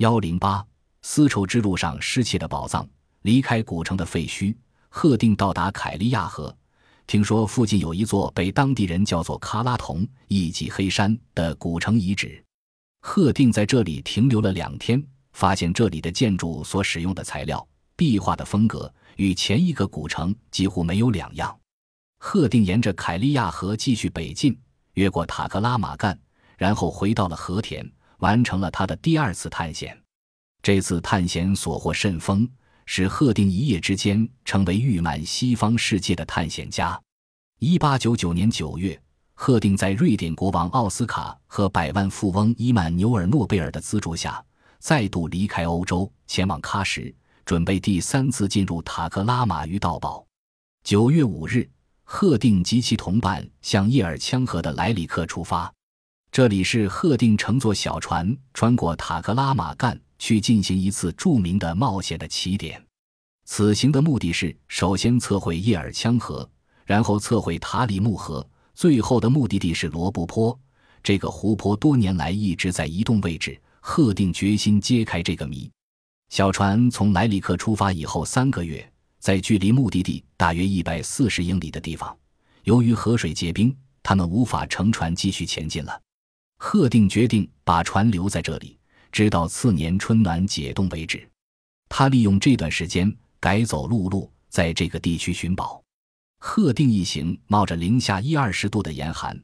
幺零八丝绸之路上失窃的宝藏，离开古城的废墟，贺定到达凯利亚河。听说附近有一座被当地人叫做喀拉同一级黑山的古城遗址，贺定在这里停留了两天，发现这里的建筑所使用的材料、壁画的风格与前一个古城几乎没有两样。贺定沿着凯利亚河继续北进，越过塔克拉玛干，然后回到了和田，完成了他的第二次探险。这次探险所获甚丰。使贺定一夜之间成为誉满西方世界的探险家。一八九九年九月，贺定在瑞典国王奥斯卡和百万富翁伊曼纽尔诺贝尔的资助下，再度离开欧洲，前往喀什，准备第三次进入塔克拉玛与盗宝。九月五日，贺定及其同伴向叶尔羌河的莱里克出发，这里是赫定乘坐小船穿过塔克拉玛干。去进行一次著名的冒险的起点。此行的目的是首先测绘叶尔羌河，然后测绘塔里木河，最后的目的地是罗布泊。这个湖泊多年来一直在移动位置。赫定决心揭开这个谜。小船从莱里克出发以后三个月，在距离目的地大约一百四十英里的地方，由于河水结冰，他们无法乘船继续前进了。贺定决定把船留在这里。直到次年春暖解冻为止，他利用这段时间改走陆路，在这个地区寻宝。贺定一行冒着零下一二十度的严寒，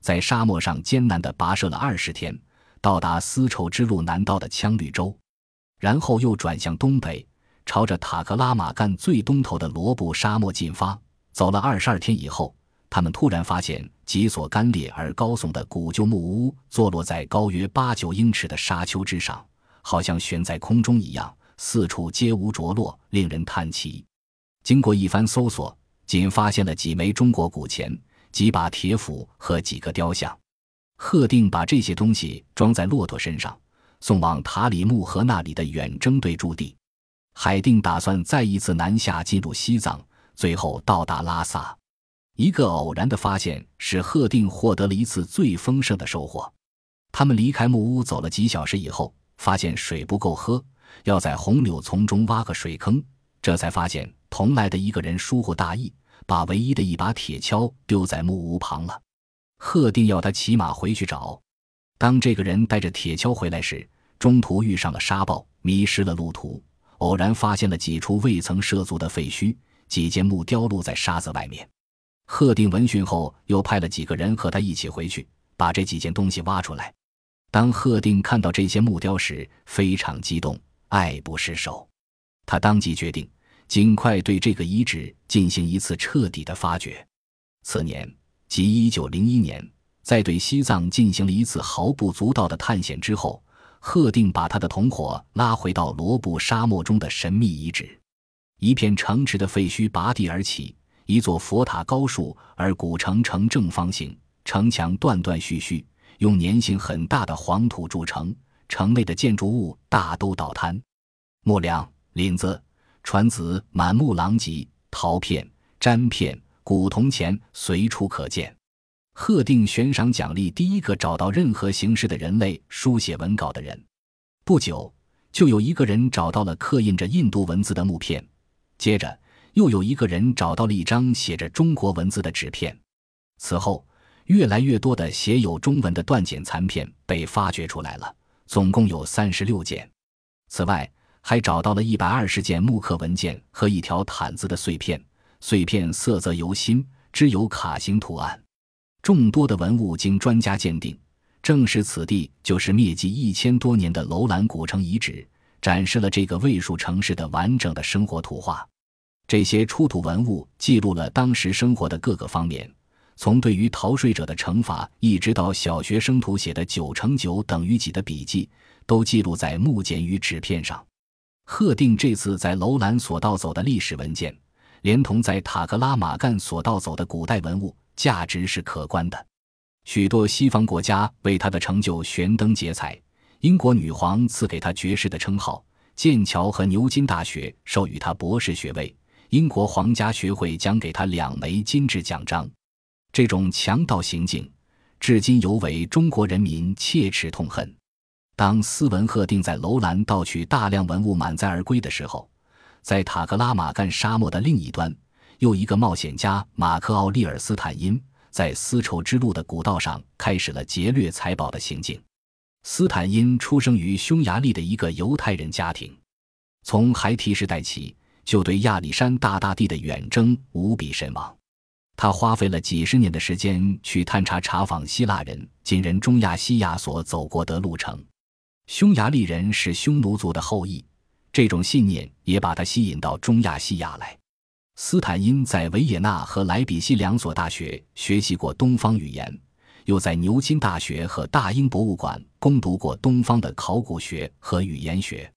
在沙漠上艰难地跋涉了二十天，到达丝绸之路南道的羌绿洲，然后又转向东北，朝着塔克拉玛干最东头的罗布沙漠进发。走了二十二天以后。他们突然发现几所干裂而高耸的古旧木屋坐落在高约八九英尺的沙丘之上，好像悬在空中一样，四处皆无着落，令人叹奇。经过一番搜索，仅发现了几枚中国古钱、几把铁斧和几个雕像。贺定把这些东西装在骆驼身上，送往塔里木河那里的远征队驻地。海定打算再一次南下进入西藏，最后到达拉萨。一个偶然的发现使贺定获得了一次最丰盛的收获。他们离开木屋走了几小时以后，发现水不够喝，要在红柳丛中挖个水坑。这才发现同来的一个人疏忽大意，把唯一的一把铁锹丢在木屋旁了。贺定要他骑马回去找。当这个人带着铁锹回来时，中途遇上了沙暴，迷失了路途，偶然发现了几处未曾涉足的废墟，几件木雕露在沙子外面。贺定闻讯后，又派了几个人和他一起回去，把这几件东西挖出来。当贺定看到这些木雕时，非常激动，爱不释手。他当即决定尽快对这个遗址进行一次彻底的发掘。次年，即1901年，在对西藏进行了一次毫不足道的探险之后，贺定把他的同伙拉回到罗布沙漠中的神秘遗址。一片城池的废墟拔地而起。一座佛塔高树，而古城呈正方形，城墙断断续续，用粘性很大的黄土筑成。城内的建筑物大都倒塌，木梁、檩子、船子满目狼藉，陶片、粘片、古铜钱随处可见。贺定悬赏奖励第一个找到任何形式的人类书写文稿的人。不久，就有一个人找到了刻印着印度文字的木片，接着。又有一个人找到了一张写着中国文字的纸片，此后越来越多的写有中文的断简残片被发掘出来了，总共有三十六件。此外，还找到了一百二十件木刻文件和一条毯子的碎片，碎片色泽由新，织有卡形图案。众多的文物经专家鉴定，证实此地就是灭迹一千多年的楼兰古城遗址，展示了这个卫戍城市的完整的生活图画。这些出土文物记录了当时生活的各个方面，从对于逃税者的惩罚，一直到小学生图写的九乘九等于几的笔记，都记录在木简与纸片上。贺定这次在楼兰所盗走的历史文件，连同在塔克拉玛干所盗走的古代文物，价值是可观的。许多西方国家为他的成就悬灯结彩，英国女皇赐给他爵士的称号，剑桥和牛津大学授予他博士学位。英国皇家学会奖给他两枚金质奖章，这种强盗行径，至今犹为中国人民切齿痛恨。当斯文赫定在楼兰盗取大量文物满载而归的时候，在塔克拉玛干沙漠的另一端，又一个冒险家马克奥利尔斯坦因在丝绸之路的古道上开始了劫掠财宝的行径。斯坦因出生于匈牙利的一个犹太人家庭，从孩提时代起就对亚历山大大帝的远征无比神往。他花费了几十年的时间去探查查访希腊人、今人中亚西亚所走过的路程。匈牙利人是匈奴族的后裔，这种信念也把他吸引到中亚西亚来。斯坦因在维也纳和莱比锡两所大学学习过东方语言，又在牛津大学和大英博物馆攻读过东方的考古学和语言学。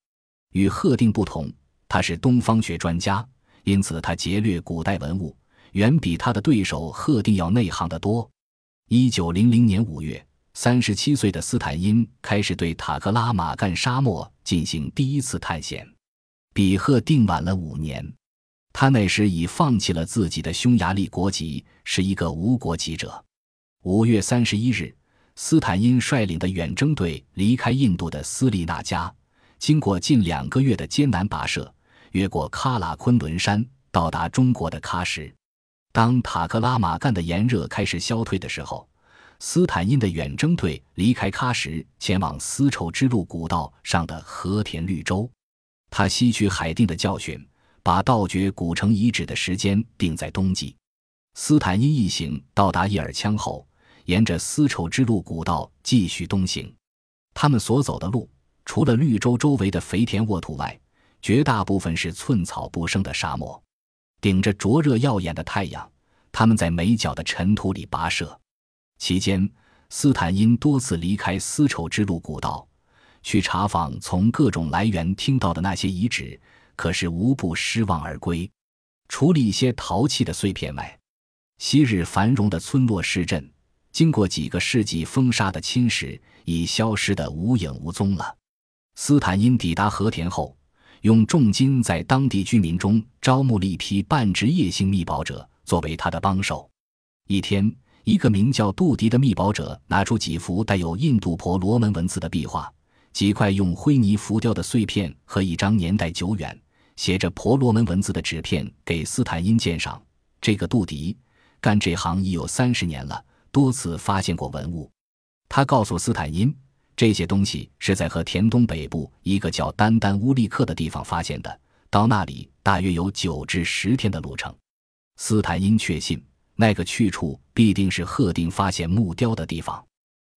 与赫定不同，他是东方学专家，因此他劫掠古代文物。远比他的对手赫定要内行得多。一九零零年五月，三十七岁的斯坦因开始对塔克拉玛干沙漠进行第一次探险，比赫定晚了五年。他那时已放弃了自己的匈牙利国籍，是一个无国籍者。五月三十一日，斯坦因率领的远征队离开印度的斯利纳加，经过近两个月的艰难跋涉，越过喀喇昆仑山，到达中国的喀什。当塔克拉玛干的炎热开始消退的时候，斯坦因的远征队离开喀什，前往丝绸之路古道上的和田绿洲。他吸取海定的教训，把盗掘古城遗址的时间定在冬季。斯坦因一行到达叶尔羌后，沿着丝绸之路古道继续东行。他们所走的路，除了绿洲周围的肥田沃土外，绝大部分是寸草不生的沙漠。顶着灼热耀眼的太阳，他们在没脚的尘土里跋涉。期间，斯坦因多次离开丝绸之路古道，去查访从各种来源听到的那些遗址，可是无不失望而归。除了一些陶器的碎片外，昔日繁荣的村落市镇，经过几个世纪风沙的侵蚀，已消失得无影无踪了。斯坦因抵达和田后。用重金在当地居民中招募了一批半职业性密保者作为他的帮手。一天，一个名叫杜迪的密保者拿出几幅带有印度婆罗门文字的壁画、几块用灰泥浮雕的碎片和一张年代久远、写着婆罗门文字的纸片给斯坦因鉴赏。这个杜迪干这行已有三十年了，多次发现过文物。他告诉斯坦因。这些东西是在和田东北部一个叫丹丹乌利克的地方发现的，到那里大约有九至十天的路程。斯坦因确信那个去处必定是赫定发现木雕的地方。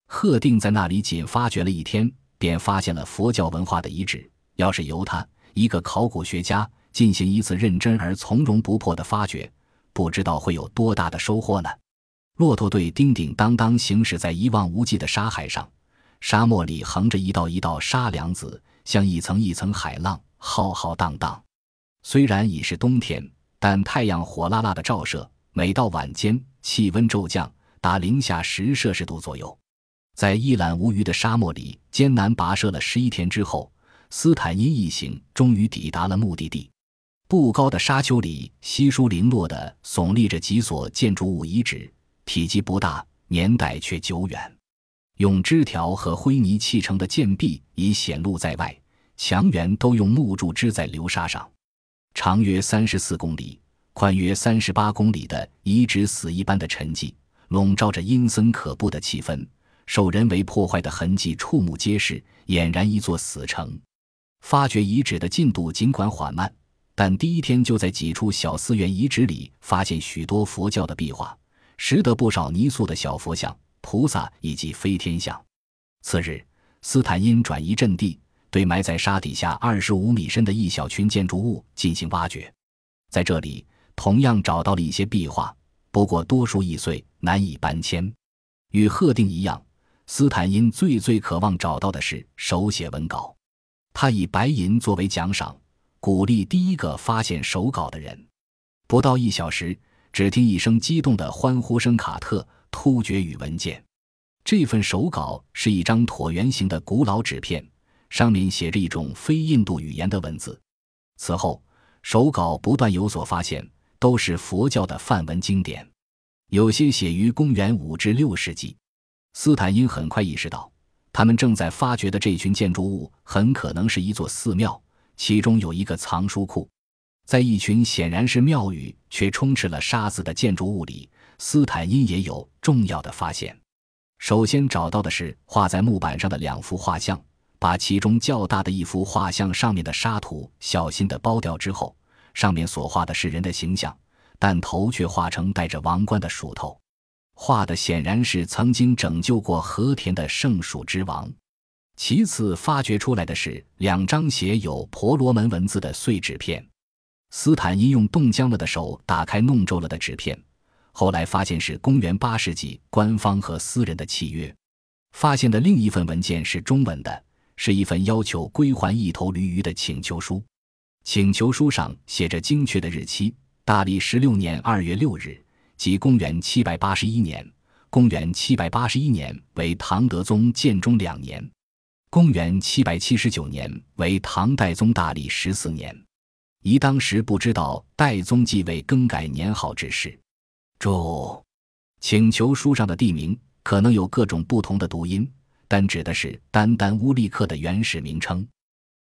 赫定在那里仅发掘了一天，便发现了佛教文化的遗址。要是由他一个考古学家进行一次认真而从容不迫的发掘，不知道会有多大的收获呢？骆驼队叮叮当当行驶在一望无际的沙海上。沙漠里横着一道一道沙梁子，像一层一层海浪，浩浩荡荡。虽然已是冬天，但太阳火辣辣的照射，每到晚间，气温骤降达零下十摄氏度左右。在一览无余的沙漠里艰难跋涉了十一天之后，斯坦因一行终于抵达了目的地。不高的沙丘里稀疏零落的耸立着几所建筑物遗址，体积不大，年代却久远。用枝条和灰泥砌成的建壁已显露在外，墙垣都用木柱支在流沙上。长约三十四公里、宽约三十八公里的遗址，死一般的沉寂，笼罩着阴森可怖的气氛。受人为破坏的痕迹触目皆是，俨然一座死城。发掘遗址的进度尽管缓慢，但第一天就在几处小寺院遗址里发现许多佛教的壁画，拾得不少泥塑的小佛像。菩萨以及飞天像。次日，斯坦因转移阵地，对埋在沙底下二十五米深的一小群建筑物进行挖掘。在这里，同样找到了一些壁画，不过多数易碎，难以搬迁。与赫定一样，斯坦因最最渴望找到的是手写文稿。他以白银作为奖赏，鼓励第一个发现手稿的人。不到一小时，只听一声激动的欢呼声：“卡特！”突厥语文件，这份手稿是一张椭圆形的古老纸片，上面写着一种非印度语言的文字。此后，手稿不断有所发现，都是佛教的梵文经典，有些写于公元五至六世纪。斯坦因很快意识到，他们正在发掘的这群建筑物很可能是一座寺庙，其中有一个藏书库。在一群显然是庙宇却充斥了沙子的建筑物里，斯坦因也有重要的发现。首先找到的是画在木板上的两幅画像，把其中较大的一幅画像上面的沙土小心地剥掉之后，上面所画的是人的形象，但头却画成戴着王冠的鼠头。画的显然是曾经拯救过和田的圣鼠之王。其次发掘出来的是两张写有婆罗门文字的碎纸片。斯坦因用冻僵了的手打开弄皱了的纸片，后来发现是公元八世纪官方和私人的契约。发现的另一份文件是中文的，是一份要求归还一头驴鱼的请求书。请求书上写着精确的日期：大历十六年二月六日。即公元七百八十一年，公元七百八十一年为唐德宗建中两年，公元七百七十九年为唐代宗大历十四年。宜当时不知道代宗继位更改年号之事。注：请求书上的地名可能有各种不同的读音，但指的是丹丹乌力克的原始名称。